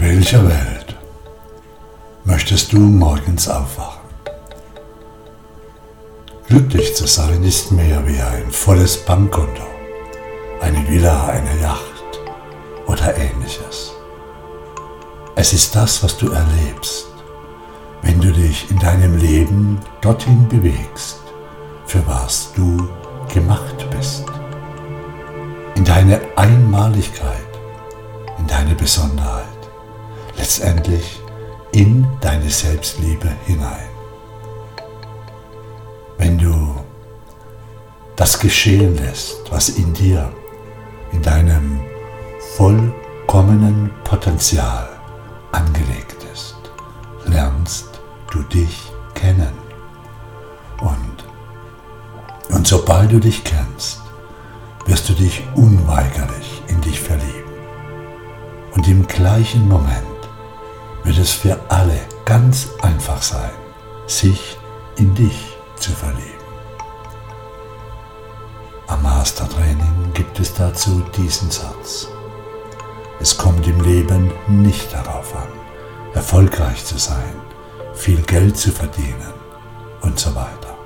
Welcher Welt möchtest du morgens aufwachen? Glücklich zu sein ist mehr wie ein volles Bankkonto, eine Villa, eine Yacht oder ähnliches. Es ist das, was du erlebst, wenn du dich in deinem Leben dorthin bewegst, für was du gemacht bist. In deine Einmaligkeit, in deine Besonderheit, letztendlich in deine Selbstliebe hinein. Wenn du das geschehen lässt, was in dir, in deinem vollkommenen Potenzial angelegt ist, lernst du dich kennen. Und, und sobald du dich kennst, wirst du dich unweigerlich in dich verlieben. Und im gleichen Moment wird es für alle ganz einfach sein, sich in dich zu verlieben. Am Mastertraining gibt es dazu diesen Satz. Es kommt im Leben nicht darauf an, erfolgreich zu sein, viel Geld zu verdienen und so weiter.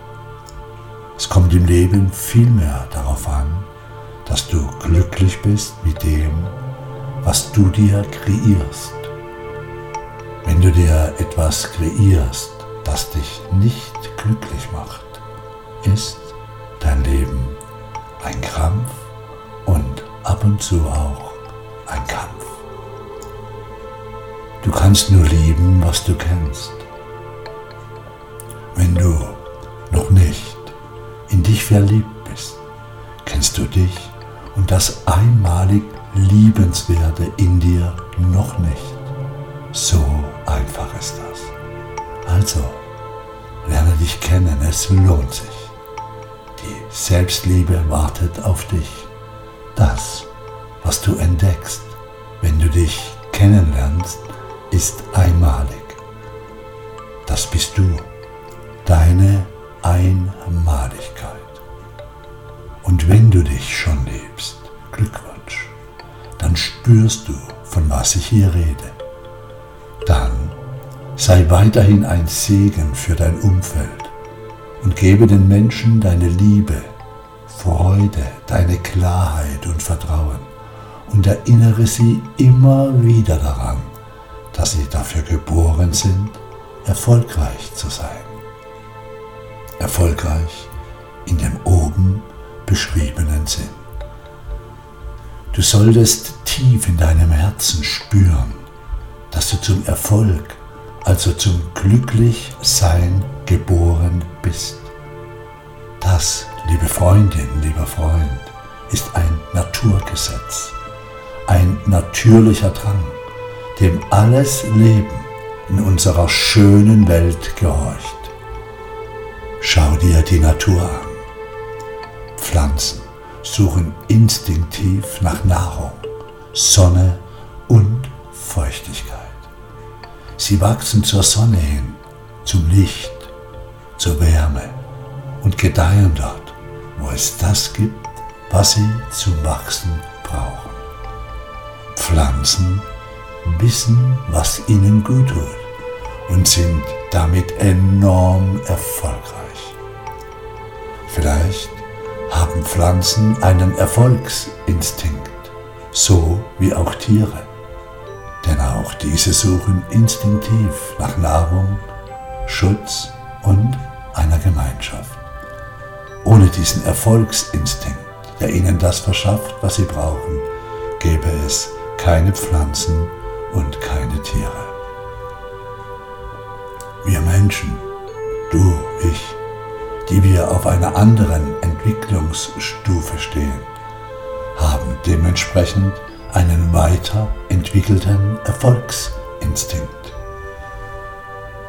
Es kommt im Leben vielmehr darauf an, dass du glücklich bist mit dem, was du dir kreierst. Wenn du dir etwas kreierst, das dich nicht glücklich macht, ist dein Leben ein Krampf und ab und zu auch ein Kampf. Du kannst nur lieben, was du kennst. Wenn du noch nicht in dich verliebt bist, kennst du dich und das einmalig Liebenswerte in dir noch nicht. So einfach ist das. Also, lerne dich kennen, es lohnt sich. Die Selbstliebe wartet auf dich. Das, was du entdeckst, wenn du dich kennenlernst, ist einmalig. Das bist du, deine Einmaligkeit. Und wenn du dich schon liebst, Glückwunsch, dann spürst du, von was ich hier rede. Sei weiterhin ein Segen für dein Umfeld und gebe den Menschen deine Liebe, Freude, deine Klarheit und Vertrauen und erinnere sie immer wieder daran, dass sie dafür geboren sind, erfolgreich zu sein. Erfolgreich in dem oben beschriebenen Sinn. Du solltest tief in deinem Herzen spüren, dass du zum Erfolg, also zum Glücklichsein geboren bist. Das, liebe Freundin, lieber Freund, ist ein Naturgesetz, ein natürlicher Drang, dem alles Leben in unserer schönen Welt gehorcht. Schau dir die Natur an. Pflanzen suchen instinktiv nach Nahrung, Sonne und Feuchtigkeit. Sie wachsen zur Sonne hin, zum Licht, zur Wärme und gedeihen dort, wo es das gibt, was sie zum Wachsen brauchen. Pflanzen wissen, was ihnen gut tut und sind damit enorm erfolgreich. Vielleicht haben Pflanzen einen Erfolgsinstinkt, so wie auch Tiere. Denn auch diese suchen instinktiv nach Nahrung, Schutz und einer Gemeinschaft. Ohne diesen Erfolgsinstinkt, der ihnen das verschafft, was sie brauchen, gäbe es keine Pflanzen und keine Tiere. Wir Menschen, du, ich, die wir auf einer anderen Entwicklungsstufe stehen, haben dementsprechend einen weiterentwickelten Erfolgsinstinkt.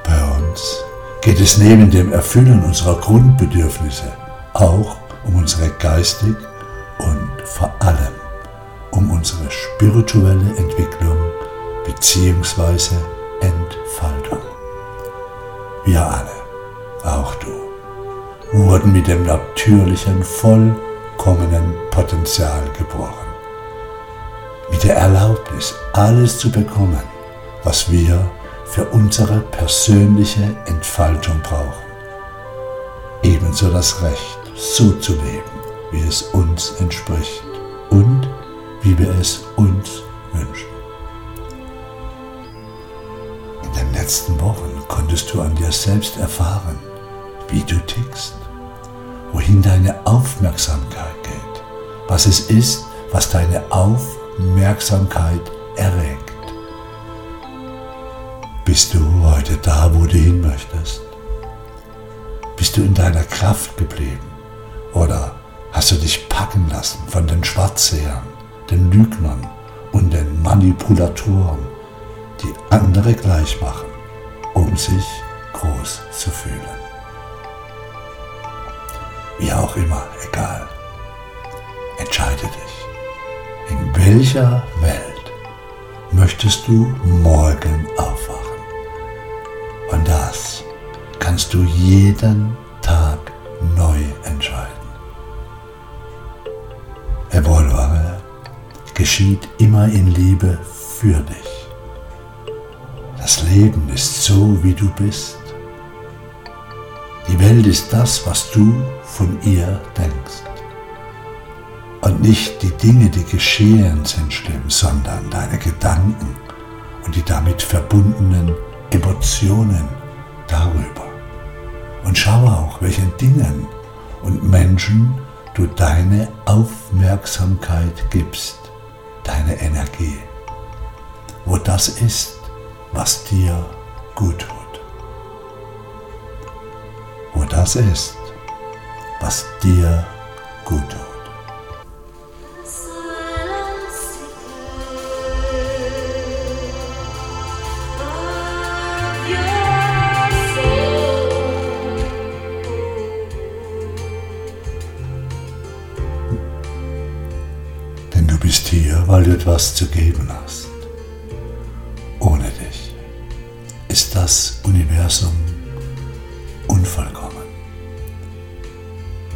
Bei uns geht es neben dem Erfüllen unserer Grundbedürfnisse auch um unsere geistig und vor allem um unsere spirituelle Entwicklung bzw. Entfaltung. Wir alle, auch du, wurden mit dem natürlichen, vollkommenen Potenzial geboren. Mit der Erlaubnis, alles zu bekommen, was wir für unsere persönliche Entfaltung brauchen. Ebenso das Recht, so zu leben, wie es uns entspricht und wie wir es uns wünschen. In den letzten Wochen konntest du an dir selbst erfahren, wie du tickst, wohin deine Aufmerksamkeit geht, was es ist, was deine Aufmerksamkeit erregt. Bist du heute da, wo du hin möchtest? Bist du in deiner Kraft geblieben? Oder hast du dich packen lassen von den Schwarzsehern, den Lügnern und den Manipulatoren, die andere gleich machen, um sich groß zu fühlen? Wie auch immer, egal. Entscheide dich. Welcher Welt möchtest du morgen aufwachen? Und das kannst du jeden Tag neu entscheiden. Evolvere geschieht immer in Liebe für dich. Das Leben ist so, wie du bist. Die Welt ist das, was du von ihr denkst. Und nicht die Dinge, die geschehen, sind schlimm, sondern deine Gedanken und die damit verbundenen Emotionen darüber. Und schaue auch, welchen Dingen und Menschen du deine Aufmerksamkeit gibst, deine Energie, wo das ist, was dir gut tut. Wo das ist, was dir gut tut. Weil du etwas zu geben hast. Ohne dich ist das Universum unvollkommen.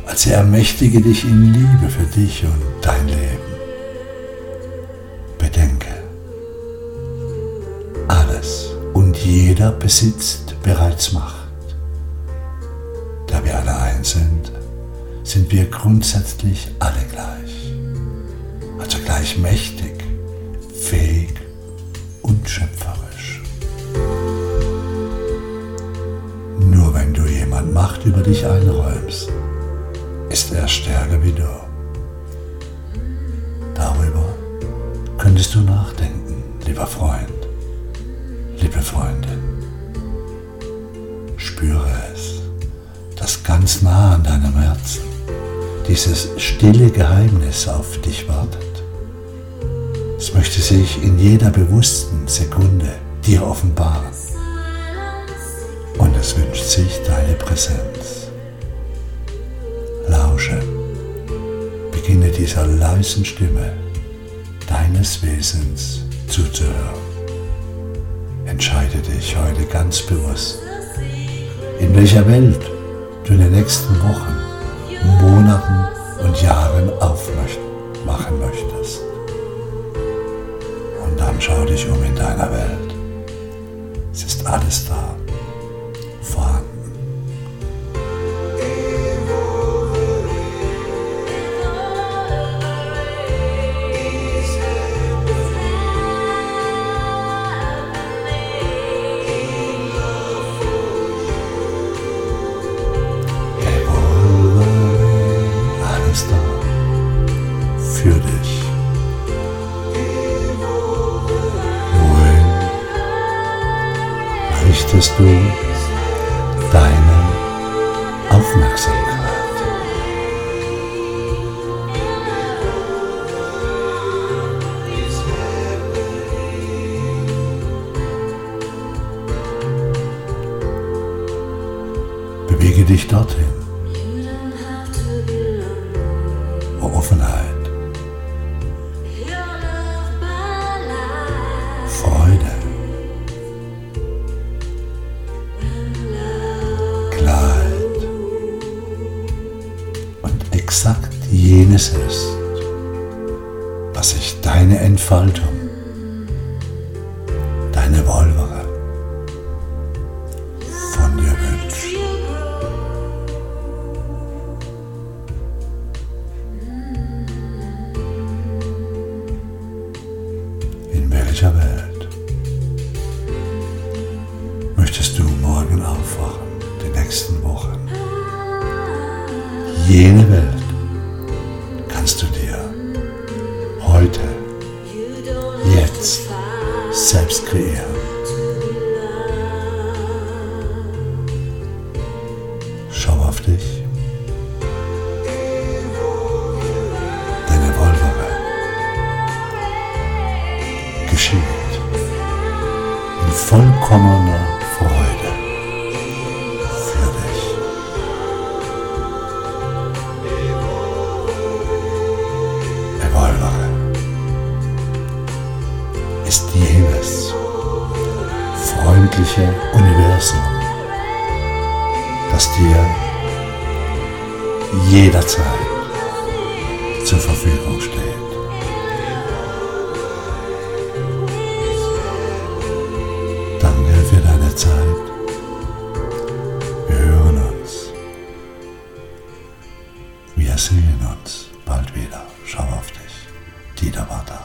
Also ermächtige dich in Liebe für dich und dein Leben. Bedenke, alles und jeder besitzt bereits Macht. Da wir alle eins sind, sind wir grundsätzlich alle gleich also gleich mächtig, fähig und schöpferisch. Nur wenn du jemand Macht über dich einräumst, ist er stärker wie du. Darüber könntest du nachdenken, lieber Freund, liebe Freundin. Spüre es, das ganz nah an deinem Herzen, dieses stille Geheimnis auf dich wartet. Es möchte sich in jeder bewussten Sekunde dir offenbaren. Und es wünscht sich deine Präsenz. Lausche. Beginne dieser leisen Stimme deines Wesens zuzuhören. Entscheide dich heute ganz bewusst, in welcher Welt du in den nächsten Wochen, dich um in deiner Welt. Es ist alles da, dich dorthin, wo Offenheit. Exakt jenes ist, was sich deine Entfaltung, In welcher Welt möchtest du morgen aufwachen, die nächsten Wochen? Jene Welt vollkommener Freude für dich. Evolvere ist jenes freundliche Universum, das dir jederzeit zur Verfügung steht. Zeit. Wir hören uns. Wir sehen uns bald wieder. Schau auf dich. Dieter Watter.